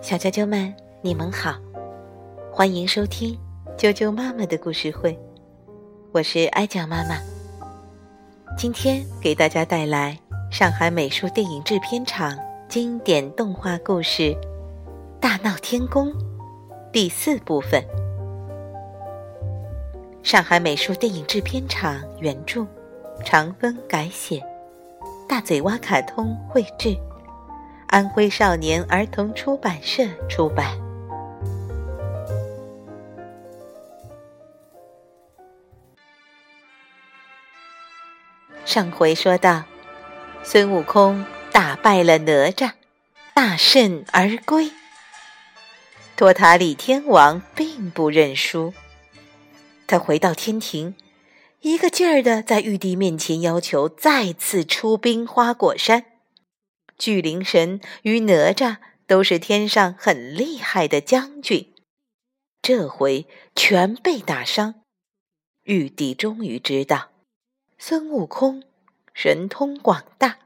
小啾啾们，你们好，欢迎收听啾啾妈妈的故事会，我是艾酱妈妈。今天给大家带来上海美术电影制片厂经典动画故事《大闹天宫》第四部分。上海美术电影制片厂原著，长风改写，大嘴蛙卡通绘制，安徽少年儿童出版社出版。上回说到，孙悟空打败了哪吒，大胜而归。托塔李天王并不认输。他回到天庭，一个劲儿的在玉帝面前要求再次出兵花果山。巨灵神与哪吒都是天上很厉害的将军，这回全被打伤。玉帝终于知道，孙悟空神通广大，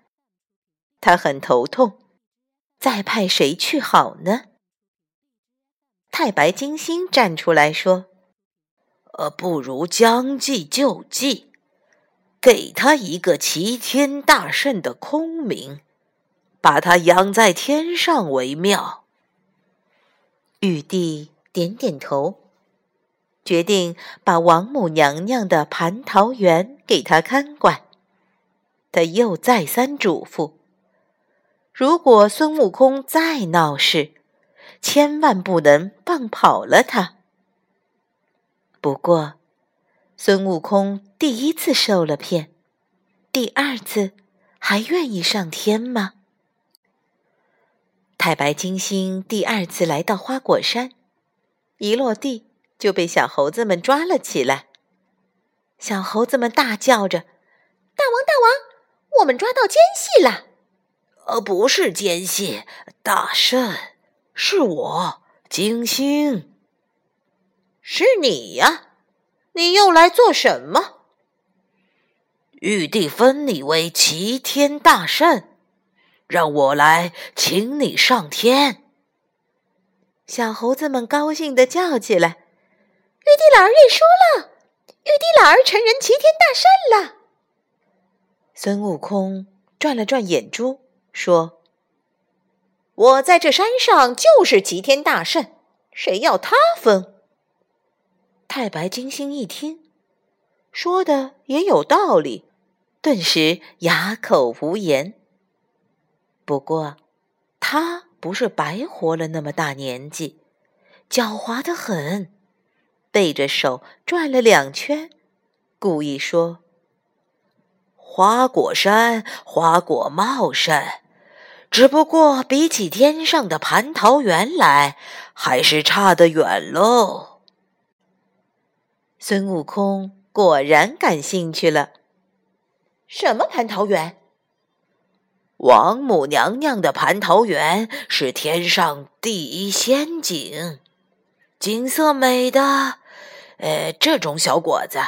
他很头痛，再派谁去好呢？太白金星站出来说。呃，不如将计就计，给他一个齐天大圣的空名，把他养在天上为妙。玉帝点点头，决定把王母娘娘的蟠桃园给他看管。他又再三嘱咐：如果孙悟空再闹事，千万不能放跑了他。不过，孙悟空第一次受了骗，第二次还愿意上天吗？太白金星第二次来到花果山，一落地就被小猴子们抓了起来。小猴子们大叫着：“大王，大王，我们抓到奸细了！”“呃，不是奸细，大圣，是我，金星。”是你呀，你又来做什么？玉帝封你为齐天大圣，让我来请你上天。小猴子们高兴的叫起来：“玉帝老儿认输了，玉帝老儿成人齐天大圣了。”孙悟空转了转眼珠，说：“我在这山上就是齐天大圣，谁要他封？”太白金星一听，说的也有道理，顿时哑口无言。不过，他不是白活了那么大年纪，狡猾的很，背着手转了两圈，故意说：“花果山花果茂盛，只不过比起天上的蟠桃园来，还是差得远喽。”孙悟空果然感兴趣了。什么蟠桃园？王母娘娘的蟠桃园是天上第一仙境，景色美的，呃，这种小果子。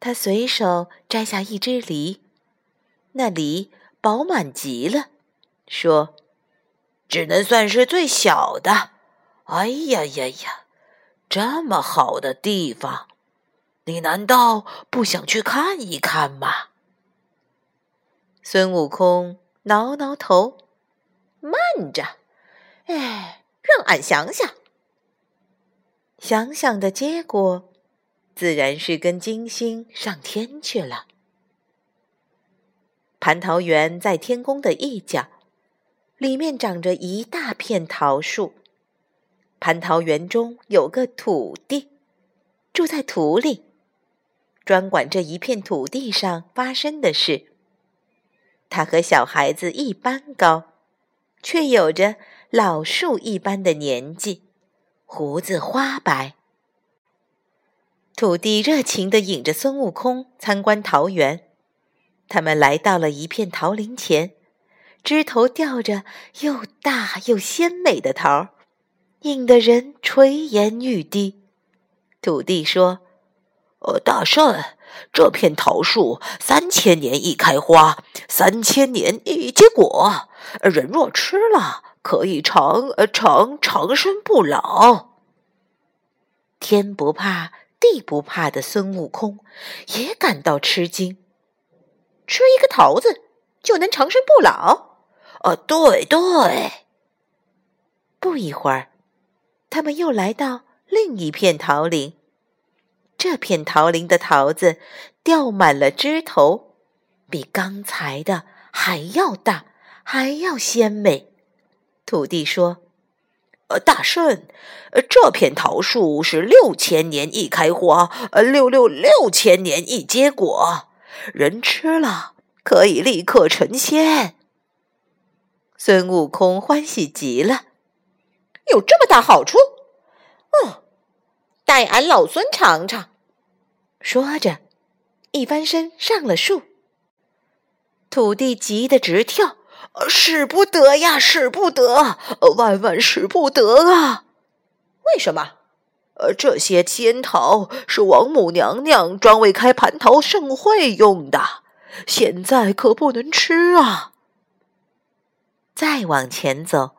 他随手摘下一只梨，那梨饱满极了，说：“只能算是最小的。”哎呀呀呀！这么好的地方，你难道不想去看一看吗？孙悟空挠挠头，慢着，哎，让俺想想。想想的结果，自然是跟金星上天去了。蟠桃园在天宫的一角，里面长着一大片桃树。蟠桃园中有个土地，住在土里，专管这一片土地上发生的事。他和小孩子一般高，却有着老树一般的年纪，胡子花白。土地热情地引着孙悟空参观桃园。他们来到了一片桃林前，枝头吊着又大又鲜美的桃儿。引得人垂涎欲滴。土地说：“哦，大圣，这片桃树三千年一开花，三千年一结果。人若吃了，可以长长长生不老。天不怕地不怕的孙悟空也感到吃惊，吃一个桃子就能长生不老？啊，对对。不一会儿，他们又来到另一片桃林。这片桃林的桃子掉满了枝头，比刚才的还要大，还要鲜美。土地说：“呃，大圣，呃，这片桃树是六千年一开花，呃，六六六千年一结果，人吃了可以立刻成仙。”孙悟空欢喜极了，有这么大好处？嗯。待俺老孙尝尝。说着，一翻身上了树。土地急得直跳，使不得呀，使不得，万万使不得啊！为什么？呃，这些仙桃是王母娘娘专为开蟠桃盛会用的，现在可不能吃啊！再往前走，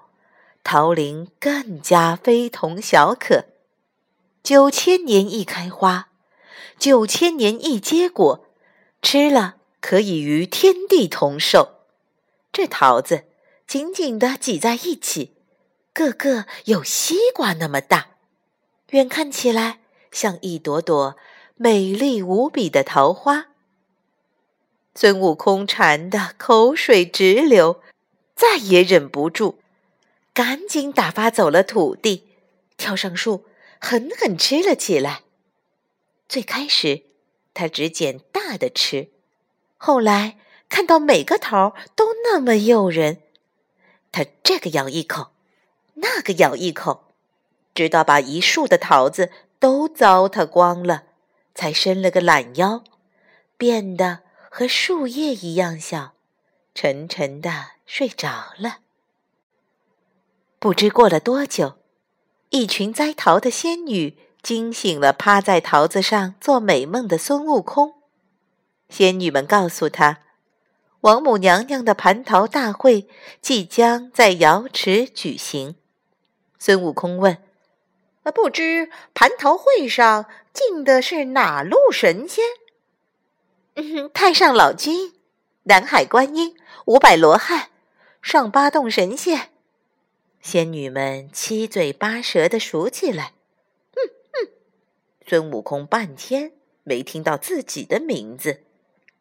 桃林更加非同小可。九千年一开花，九千年一结果，吃了可以与天地同寿。这桃子紧紧地挤在一起，个个有西瓜那么大，远看起来像一朵朵美丽无比的桃花。孙悟空馋得口水直流，再也忍不住，赶紧打发走了土地，跳上树。狠狠吃了起来。最开始，他只捡大的吃，后来看到每个桃都那么诱人，他这个咬一口，那个咬一口，直到把一树的桃子都糟蹋光了，才伸了个懒腰，变得和树叶一样小，沉沉的睡着了。不知过了多久。一群摘桃的仙女惊醒了趴在桃子上做美梦的孙悟空。仙女们告诉他，王母娘娘的蟠桃大会即将在瑶池举行。孙悟空问：“不知蟠桃会上进的是哪路神仙？”“嗯，太上老君、南海观音、五百罗汉、上八洞神仙。”仙女们七嘴八舌的数起来，孙悟空半天没听到自己的名字，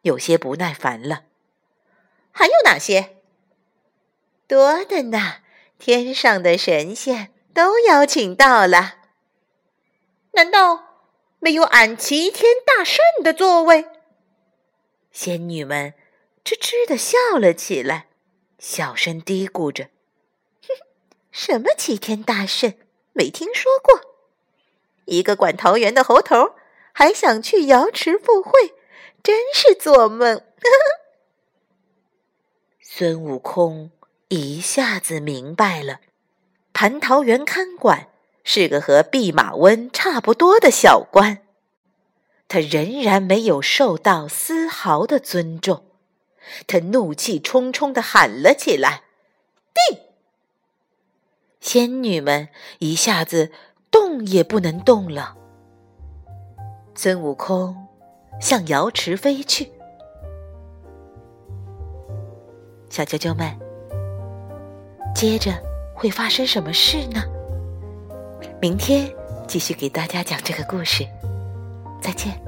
有些不耐烦了。还有哪些？多的呢，天上的神仙都邀请到了。难道没有俺齐天大圣的座位？仙女们吱吱的笑了起来，小声嘀咕着。哼 什么齐天大圣？没听说过。一个管桃园的猴头还想去瑶池赴会，真是做梦。孙悟空一下子明白了，蟠桃园看管是个和弼马温差不多的小官，他仍然没有受到丝毫的尊重。他怒气冲冲地喊了起来：“定！”仙女们一下子动也不能动了。孙悟空向瑶池飞去。小啾啾们，接着会发生什么事呢？明天继续给大家讲这个故事。再见。